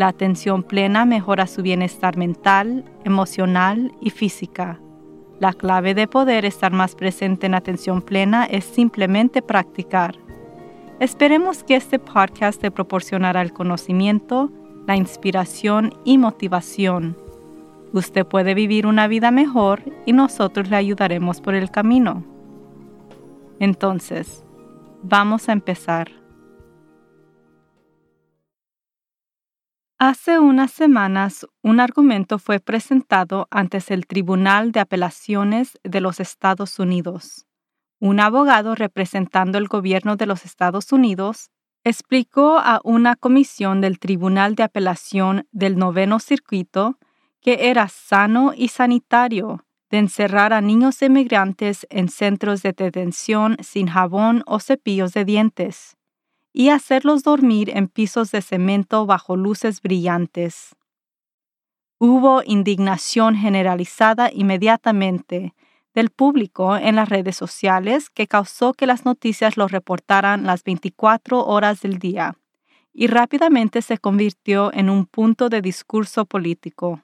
La atención plena mejora su bienestar mental, emocional y física. La clave de poder estar más presente en atención plena es simplemente practicar. Esperemos que este podcast te proporcionará el conocimiento, la inspiración y motivación. Usted puede vivir una vida mejor y nosotros le ayudaremos por el camino. Entonces, vamos a empezar. Hace unas semanas, un argumento fue presentado ante el Tribunal de Apelaciones de los Estados Unidos. Un abogado representando el gobierno de los Estados Unidos explicó a una comisión del Tribunal de Apelación del Noveno Circuito que era sano y sanitario de encerrar a niños emigrantes en centros de detención sin jabón o cepillos de dientes y hacerlos dormir en pisos de cemento bajo luces brillantes. Hubo indignación generalizada inmediatamente del público en las redes sociales que causó que las noticias lo reportaran las 24 horas del día y rápidamente se convirtió en un punto de discurso político.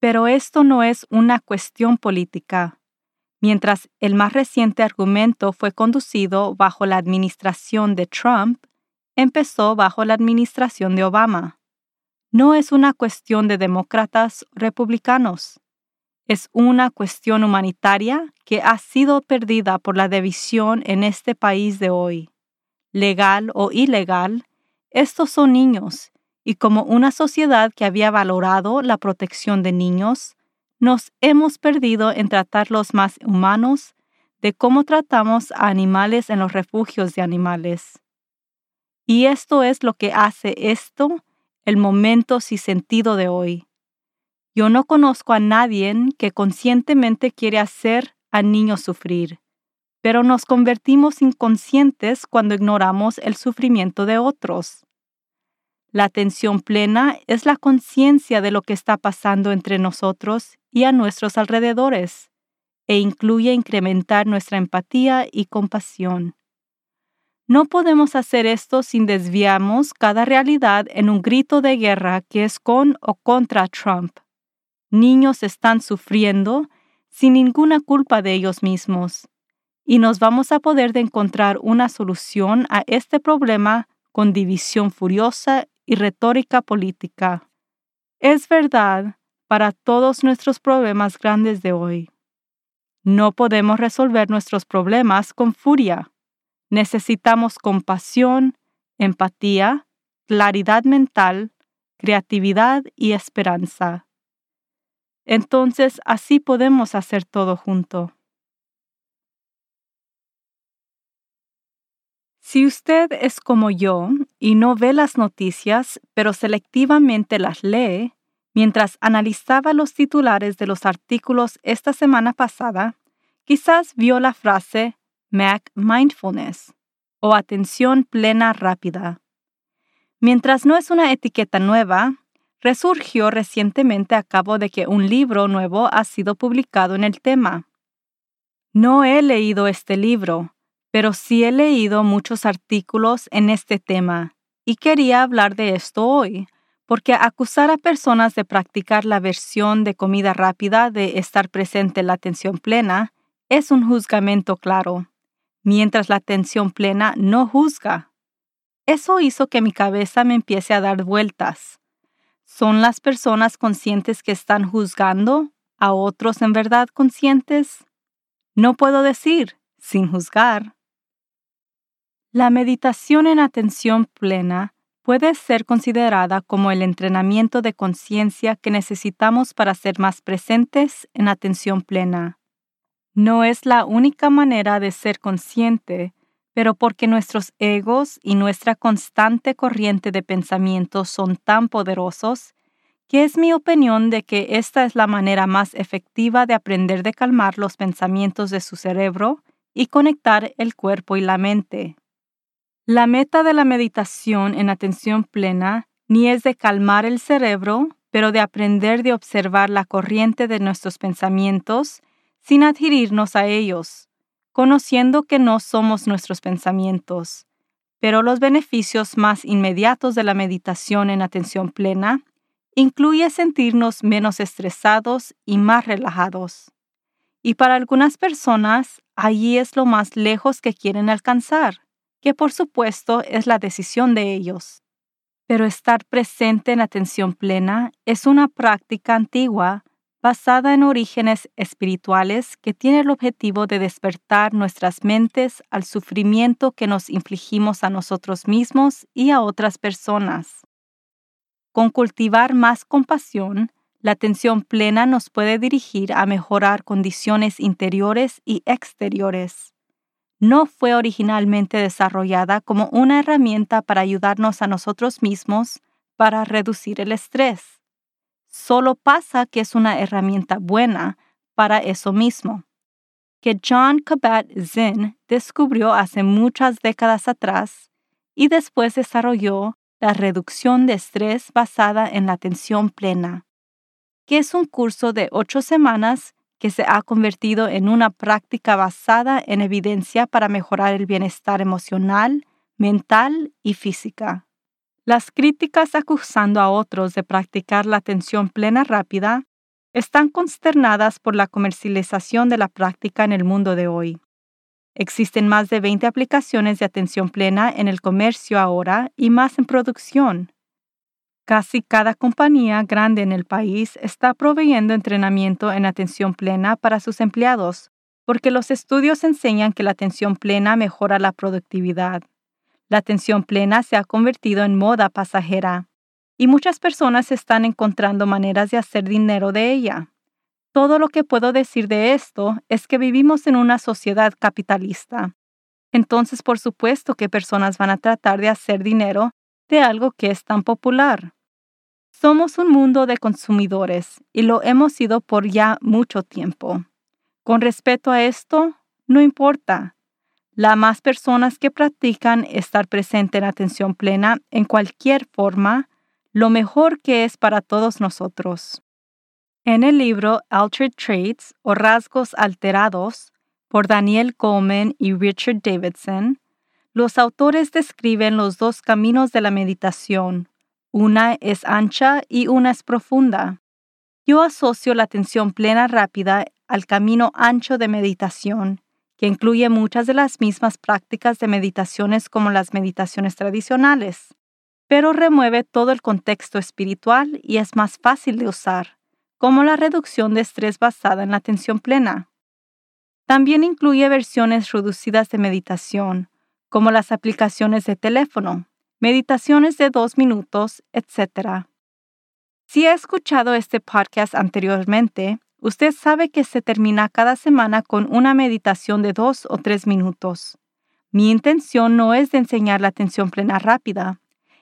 Pero esto no es una cuestión política, Mientras el más reciente argumento fue conducido bajo la administración de Trump, empezó bajo la administración de Obama. No es una cuestión de demócratas republicanos. Es una cuestión humanitaria que ha sido perdida por la división en este país de hoy. Legal o ilegal, estos son niños, y como una sociedad que había valorado la protección de niños, nos hemos perdido en tratarlos más humanos de cómo tratamos a animales en los refugios de animales. Y esto es lo que hace esto el momento sin sentido de hoy. Yo no conozco a nadie que conscientemente quiere hacer a niños sufrir, pero nos convertimos inconscientes cuando ignoramos el sufrimiento de otros. La atención plena es la conciencia de lo que está pasando entre nosotros a nuestros alrededores, e incluye incrementar nuestra empatía y compasión. No podemos hacer esto sin desviarnos cada realidad en un grito de guerra que es con o contra Trump. Niños están sufriendo sin ninguna culpa de ellos mismos, y nos vamos a poder de encontrar una solución a este problema con división furiosa y retórica política. Es verdad para todos nuestros problemas grandes de hoy. No podemos resolver nuestros problemas con furia. Necesitamos compasión, empatía, claridad mental, creatividad y esperanza. Entonces así podemos hacer todo junto. Si usted es como yo y no ve las noticias, pero selectivamente las lee, mientras analizaba los titulares de los artículos esta semana pasada, quizás vio la frase Mac Mindfulness o atención plena rápida. Mientras no es una etiqueta nueva, resurgió recientemente a cabo de que un libro nuevo ha sido publicado en el tema. No he leído este libro, pero sí he leído muchos artículos en este tema y quería hablar de esto hoy, porque acusar a personas de practicar la versión de comida rápida de estar presente en la atención plena es un juzgamento claro, mientras la atención plena no juzga. Eso hizo que mi cabeza me empiece a dar vueltas. ¿Son las personas conscientes que están juzgando a otros en verdad conscientes? No puedo decir, sin juzgar, la meditación en atención plena puede ser considerada como el entrenamiento de conciencia que necesitamos para ser más presentes en atención plena. No es la única manera de ser consciente, pero porque nuestros egos y nuestra constante corriente de pensamiento son tan poderosos que es mi opinión de que esta es la manera más efectiva de aprender de calmar los pensamientos de su cerebro y conectar el cuerpo y la mente. La meta de la meditación en atención plena ni es de calmar el cerebro, pero de aprender de observar la corriente de nuestros pensamientos sin adherirnos a ellos, conociendo que no somos nuestros pensamientos. Pero los beneficios más inmediatos de la meditación en atención plena incluye sentirnos menos estresados y más relajados. Y para algunas personas, allí es lo más lejos que quieren alcanzar, que por supuesto es la decisión de ellos. Pero estar presente en atención plena es una práctica antigua basada en orígenes espirituales que tiene el objetivo de despertar nuestras mentes al sufrimiento que nos infligimos a nosotros mismos y a otras personas. Con cultivar más compasión, la atención plena nos puede dirigir a mejorar condiciones interiores y exteriores. No fue originalmente desarrollada como una herramienta para ayudarnos a nosotros mismos para reducir el estrés. Solo pasa que es una herramienta buena para eso mismo, que John Kabat-Zinn descubrió hace muchas décadas atrás y después desarrolló la reducción de estrés basada en la atención plena, que es un curso de ocho semanas que se ha convertido en una práctica basada en evidencia para mejorar el bienestar emocional, mental y física. Las críticas acusando a otros de practicar la atención plena rápida están consternadas por la comercialización de la práctica en el mundo de hoy. Existen más de 20 aplicaciones de atención plena en el comercio ahora y más en producción. Casi cada compañía grande en el país está proveyendo entrenamiento en atención plena para sus empleados, porque los estudios enseñan que la atención plena mejora la productividad. La atención plena se ha convertido en moda pasajera, y muchas personas están encontrando maneras de hacer dinero de ella. Todo lo que puedo decir de esto es que vivimos en una sociedad capitalista. Entonces, por supuesto que personas van a tratar de hacer dinero de algo que es tan popular. Somos un mundo de consumidores y lo hemos sido por ya mucho tiempo. Con respecto a esto, no importa. La más personas que practican estar presente en atención plena en cualquier forma, lo mejor que es para todos nosotros. En el libro Altered Traits o Rasgos Alterados por Daniel Coleman y Richard Davidson, los autores describen los dos caminos de la meditación. Una es ancha y una es profunda. Yo asocio la atención plena rápida al camino ancho de meditación, que incluye muchas de las mismas prácticas de meditaciones como las meditaciones tradicionales, pero remueve todo el contexto espiritual y es más fácil de usar como la reducción de estrés basada en la atención plena. También incluye versiones reducidas de meditación, como las aplicaciones de teléfono, meditaciones de dos minutos, etc. Si ha escuchado este podcast anteriormente, usted sabe que se termina cada semana con una meditación de dos o tres minutos. Mi intención no es de enseñar la atención plena rápida,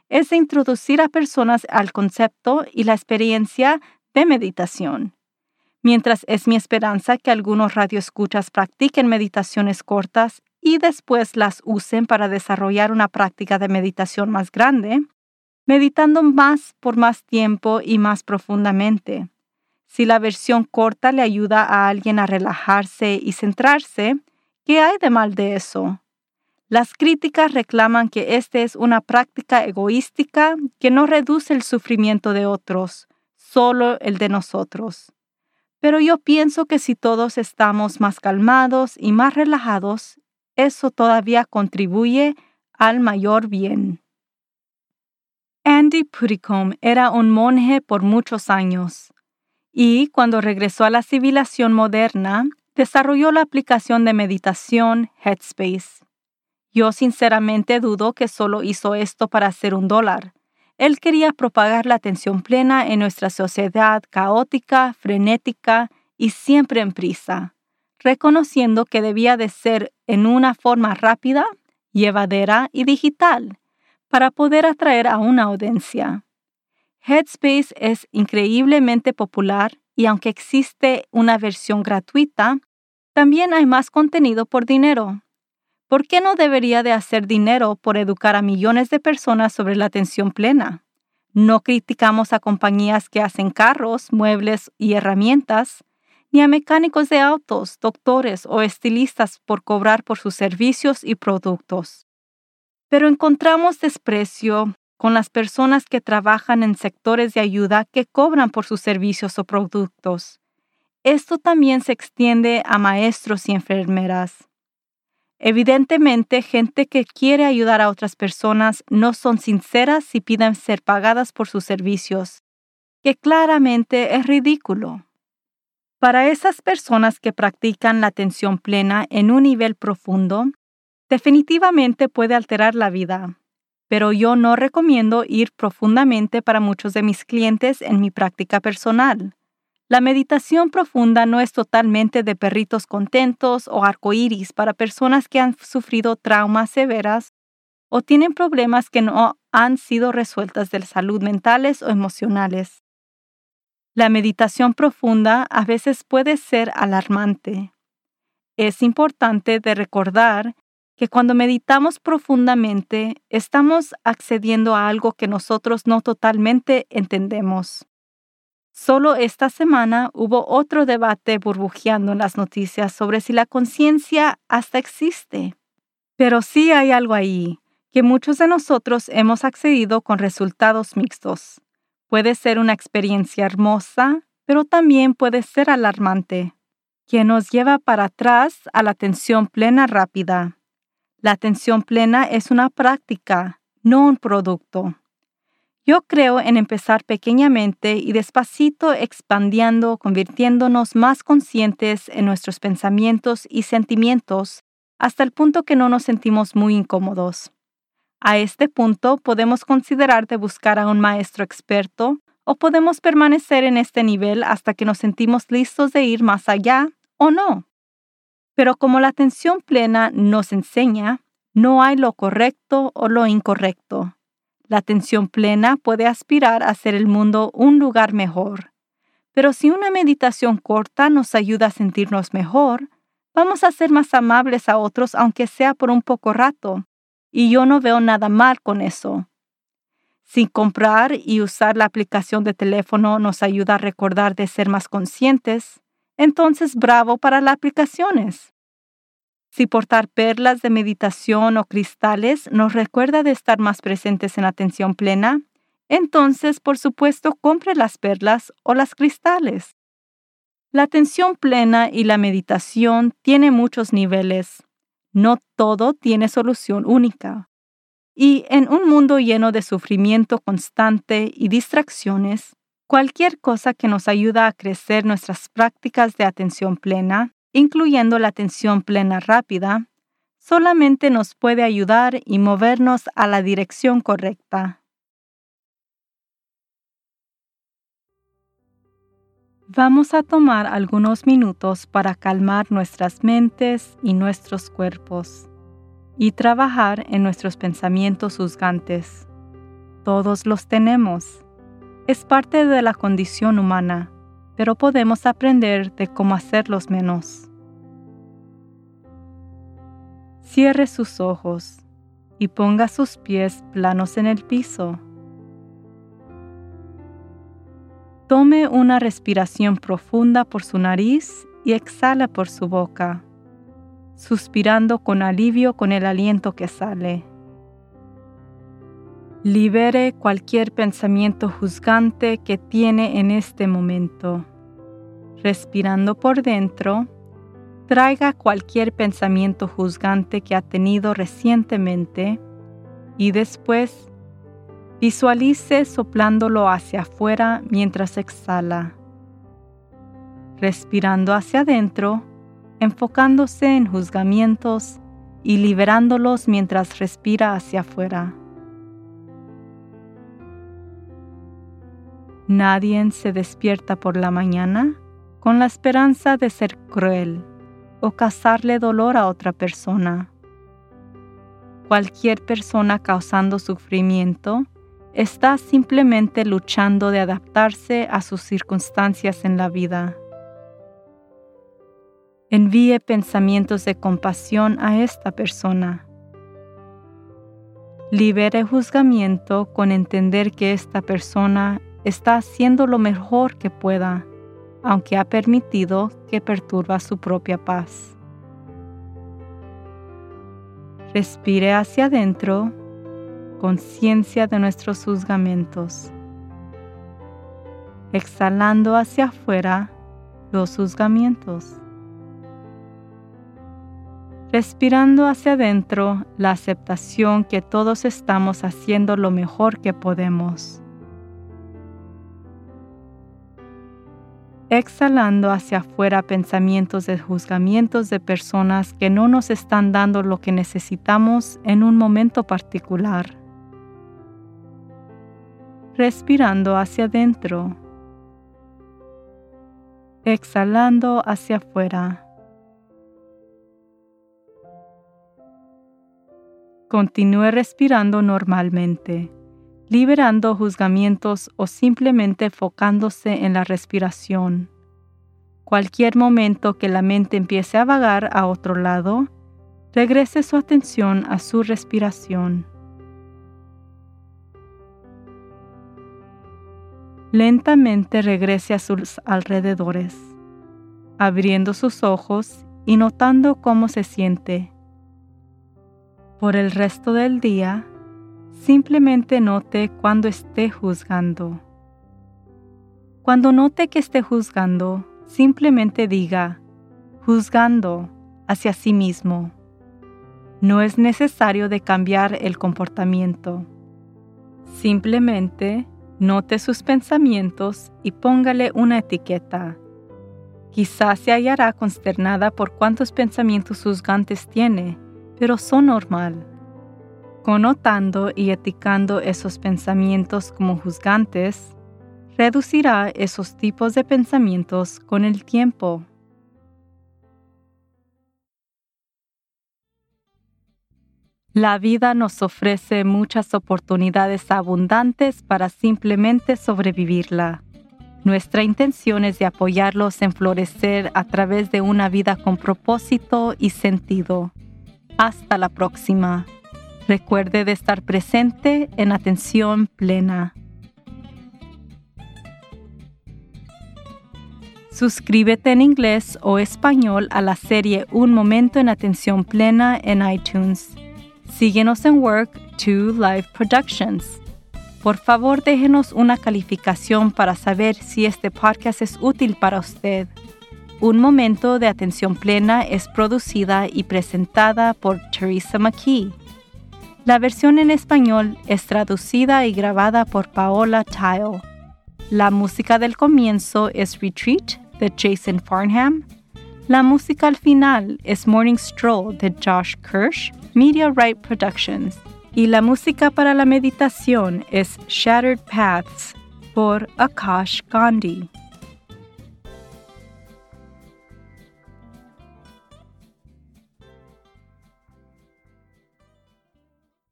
es de introducir a personas al concepto y la experiencia de meditación. Mientras es mi esperanza que algunos radioescuchas practiquen meditaciones cortas y después las usen para desarrollar una práctica de meditación más grande, meditando más por más tiempo y más profundamente. Si la versión corta le ayuda a alguien a relajarse y centrarse, ¿qué hay de mal de eso? Las críticas reclaman que esta es una práctica egoística que no reduce el sufrimiento de otros, solo el de nosotros. Pero yo pienso que si todos estamos más calmados y más relajados, eso todavía contribuye al mayor bien. Andy Puddicombe era un monje por muchos años y cuando regresó a la civilización moderna, desarrolló la aplicación de meditación Headspace. Yo sinceramente dudo que solo hizo esto para hacer un dólar, él quería propagar la atención plena en nuestra sociedad caótica, frenética y siempre en prisa, reconociendo que debía de ser en una forma rápida, llevadera y digital para poder atraer a una audiencia. Headspace es increíblemente popular y aunque existe una versión gratuita, también hay más contenido por dinero. ¿Por qué no debería de hacer dinero por educar a millones de personas sobre la atención plena? No criticamos a compañías que hacen carros, muebles y herramientas, ni a mecánicos de autos, doctores o estilistas por cobrar por sus servicios y productos. Pero encontramos desprecio con las personas que trabajan en sectores de ayuda que cobran por sus servicios o productos. Esto también se extiende a maestros y enfermeras. Evidentemente, gente que quiere ayudar a otras personas no son sinceras y piden ser pagadas por sus servicios, que claramente es ridículo. Para esas personas que practican la atención plena en un nivel profundo, definitivamente puede alterar la vida, pero yo no recomiendo ir profundamente para muchos de mis clientes en mi práctica personal. La meditación profunda no es totalmente de perritos contentos o arcoíris para personas que han sufrido traumas severas o tienen problemas que no han sido resueltas de salud mentales o emocionales. La meditación profunda a veces puede ser alarmante. Es importante de recordar que cuando meditamos profundamente estamos accediendo a algo que nosotros no totalmente entendemos. Solo esta semana hubo otro debate burbujeando en las noticias sobre si la conciencia hasta existe. Pero sí hay algo ahí, que muchos de nosotros hemos accedido con resultados mixtos. Puede ser una experiencia hermosa, pero también puede ser alarmante, que nos lleva para atrás a la atención plena rápida. La atención plena es una práctica, no un producto. Yo creo en empezar pequeñamente y despacito expandiendo, convirtiéndonos más conscientes en nuestros pensamientos y sentimientos hasta el punto que no nos sentimos muy incómodos. A este punto podemos considerar de buscar a un maestro experto o podemos permanecer en este nivel hasta que nos sentimos listos de ir más allá o no. Pero como la atención plena nos enseña, no hay lo correcto o lo incorrecto. La atención plena puede aspirar a hacer el mundo un lugar mejor. Pero si una meditación corta nos ayuda a sentirnos mejor, vamos a ser más amables a otros aunque sea por un poco rato. Y yo no veo nada mal con eso. Si comprar y usar la aplicación de teléfono nos ayuda a recordar de ser más conscientes, entonces bravo para las aplicaciones. Si portar perlas de meditación o cristales nos recuerda de estar más presentes en atención plena, entonces por supuesto compre las perlas o las cristales. La atención plena y la meditación tiene muchos niveles. No todo tiene solución única. Y en un mundo lleno de sufrimiento constante y distracciones, cualquier cosa que nos ayuda a crecer nuestras prácticas de atención plena incluyendo la atención plena rápida, solamente nos puede ayudar y movernos a la dirección correcta. Vamos a tomar algunos minutos para calmar nuestras mentes y nuestros cuerpos y trabajar en nuestros pensamientos juzgantes. Todos los tenemos. Es parte de la condición humana, pero podemos aprender de cómo hacerlos menos. Cierre sus ojos y ponga sus pies planos en el piso. Tome una respiración profunda por su nariz y exhala por su boca, suspirando con alivio con el aliento que sale. Libere cualquier pensamiento juzgante que tiene en este momento. Respirando por dentro, traiga cualquier pensamiento juzgante que ha tenido recientemente y después visualice soplándolo hacia afuera mientras exhala, respirando hacia adentro, enfocándose en juzgamientos y liberándolos mientras respira hacia afuera. Nadie se despierta por la mañana con la esperanza de ser cruel o causarle dolor a otra persona. Cualquier persona causando sufrimiento está simplemente luchando de adaptarse a sus circunstancias en la vida. Envíe pensamientos de compasión a esta persona. Libere juzgamiento con entender que esta persona está haciendo lo mejor que pueda, aunque ha permitido que perturba su propia paz. Respire hacia adentro, conciencia de nuestros juzgamientos. Exhalando hacia afuera los juzgamientos respirando hacia adentro la aceptación que todos estamos haciendo lo mejor que podemos. Exhalando hacia afuera pensamientos de juzgamientos de personas que no nos están dando lo que necesitamos en un momento particular. Respirando hacia adentro. Exhalando hacia afuera. Continúe respirando normalmente, liberando juzgamientos o simplemente enfocándose en la respiración. Cualquier momento que la mente empiece a vagar a otro lado, regrese su atención a su respiración. Lentamente regrese a sus alrededores, abriendo sus ojos y notando cómo se siente por el resto del día, simplemente note cuando esté juzgando. Cuando note que esté juzgando, simplemente diga, juzgando hacia sí mismo. No es necesario de cambiar el comportamiento. Simplemente note sus pensamientos y póngale una etiqueta. Quizás se hallará consternada por cuántos pensamientos juzgantes tiene pero son normal. Connotando y eticando esos pensamientos como juzgantes, reducirá esos tipos de pensamientos con el tiempo. La vida nos ofrece muchas oportunidades abundantes para simplemente sobrevivirla. Nuestra intención es de apoyarlos en florecer a través de una vida con propósito y sentido. Hasta la próxima. Recuerde de estar presente en atención plena. Suscríbete en inglés o español a la serie Un Momento en Atención Plena en iTunes. Síguenos en Work 2 Live Productions. Por favor, déjenos una calificación para saber si este podcast es útil para usted. Un momento de atención plena es producida y presentada por Teresa McKee. La versión en español es traducida y grabada por Paola Tile. La música del comienzo es Retreat de Jason Farnham. La música al final es Morning Stroll de Josh Kirsch, Media Right Productions. Y la música para la meditación es Shattered Paths por Akash Gandhi.